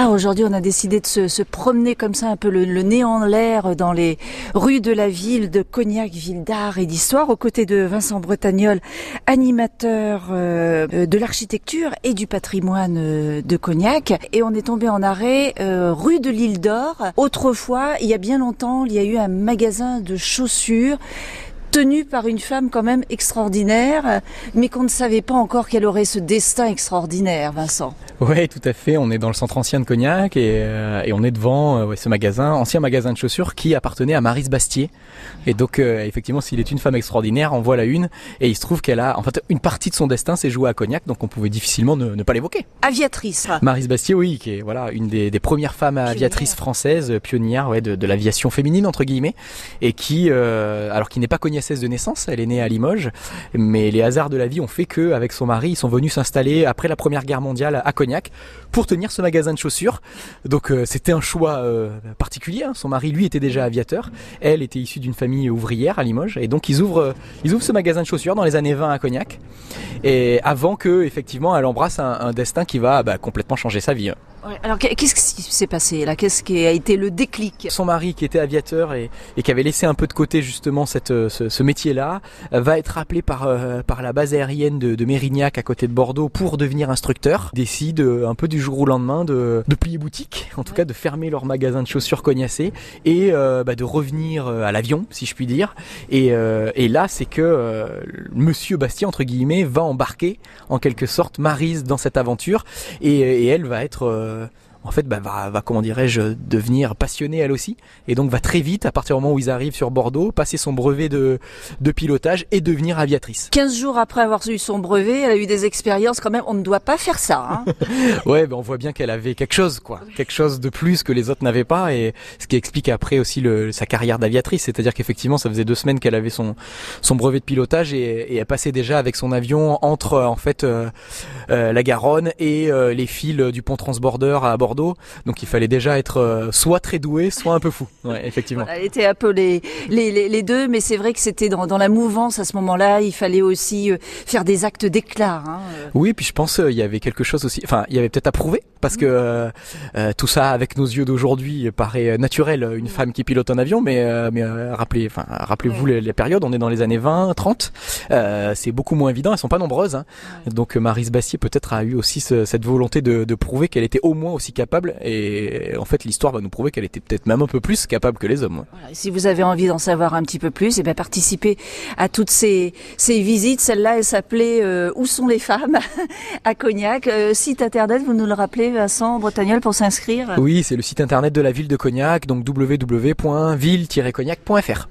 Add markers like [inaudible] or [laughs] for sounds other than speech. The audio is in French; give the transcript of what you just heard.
Ah, aujourd'hui, on a décidé de se, promener comme ça, un peu le, nez en l'air dans les rues de la ville de Cognac, ville d'art et d'histoire, aux côtés de Vincent Bretagnol, animateur euh, de l'architecture et du patrimoine euh, de Cognac. Et on est tombé en arrêt euh, rue de l'Île d'Or. Autrefois, il y a bien longtemps, il y a eu un magasin de chaussures tenue par une femme quand même extraordinaire, mais qu'on ne savait pas encore qu'elle aurait ce destin extraordinaire, Vincent. Oui, tout à fait. On est dans le centre ancien de Cognac et, euh, et on est devant euh, ce magasin, ancien magasin de chaussures qui appartenait à Marise Bastier. Et donc, euh, effectivement, s'il est une femme extraordinaire, on voit la une. Et il se trouve qu'elle a, en fait, une partie de son destin s'est jouée à Cognac, donc on pouvait difficilement ne, ne pas l'évoquer. Aviatrice. Marise Bastier, oui, qui est voilà une des, des premières femmes aviatrices françaises, pionnières ouais, de, de l'aviation féminine entre guillemets, et qui, alors qui n'est pas cognacaise de naissance, elle est née à Limoges, mais les hasards de la vie ont fait que, avec son mari, ils sont venus s'installer après la Première Guerre mondiale à Cognac pour tenir ce magasin de chaussures. Donc euh, c'était un choix euh, particulier. Hein. Son mari, lui, était déjà aviateur. Elle était issue d'une famille ouvrière à Limoges. Et donc ils ouvrent, euh, ils ouvrent ce magasin de chaussures dans les années 20 à Cognac. Et avant que, effectivement, elle embrasse un, destin qui va bah, complètement changer sa vie. Alors qu'est-ce qui s'est passé là? Qu'est-ce qui a été le déclic? Son mari, qui était aviateur et, qui avait laissé un peu de côté justement cette, ce, métier-là, va être appelé par, par la base aérienne de, de Mérignac à côté de Bordeaux pour devenir instructeur. Décide un peu du jour au lendemain de, plier boutique, en tout cas de fermer leur magasin de chaussures cognacées et euh, bah, de revenir euh, à l'avion, si je puis dire. Et, euh, là, c'est que Monsieur Bastien, entre guillemets, va embarquer en quelque sorte Marise dans cette aventure et elle va être uh, en fait, bah, va, va, comment dirais-je, devenir passionnée elle aussi, et donc va très vite, à partir du moment où ils arrivent sur Bordeaux, passer son brevet de, de pilotage et devenir aviatrice. 15 jours après avoir eu son brevet, elle a eu des expériences quand même, on ne doit pas faire ça. Hein. [laughs] Ouais, ben on voit bien qu'elle avait quelque chose, quoi, quelque chose de plus que les autres n'avaient pas, et ce qui explique après aussi le, sa carrière d'aviatrice, c'est-à-dire qu'effectivement, ça faisait deux semaines qu'elle avait son, son brevet de pilotage, et, et, elle passait déjà avec son avion entre, en fait, euh, euh, la Garonne et euh, les fils du pont transborder à Bordeaux donc il fallait déjà être euh, soit très doué, soit un peu fou. [laughs] Ouais, effectivement. elle était un peu les, les, les, deux, mais c'est vrai que c'était dans, dans, la mouvance à ce moment-là. Il fallait aussi euh, faire des actes d'éclat. Hein. Oui, puis je pense euh, il y avait quelque chose aussi. Enfin, il y avait peut-être à prouver parce que tout ça avec nos yeux d'aujourd'hui paraît naturel. Une femme qui pilote un avion, mais mais rappelez, enfin rappelez-vous les, périodes. On est dans les années 20, 30. c'est beaucoup moins évident. Elles sont pas nombreuses. Hein. Donc Marise Bassier peut-être a eu aussi cette volonté de, de prouver qu'elle était au moins aussi capable et en fait l'histoire va nous prouver qu'elle était peut-être même un peu plus capable que les hommes. si vous avez envie d'en savoir un petit peu plus, et eh bien participez à toutes ces, ces visites. Celle-là, elle s'appelait euh, Où sont les femmes [laughs] à Cognac. Euh, site internet, vous nous le rappelez, Vincent Bretagnol, pour s'inscrire Oui, c'est le site internet de la ville de Cognac, donc www.ville-cognac.fr.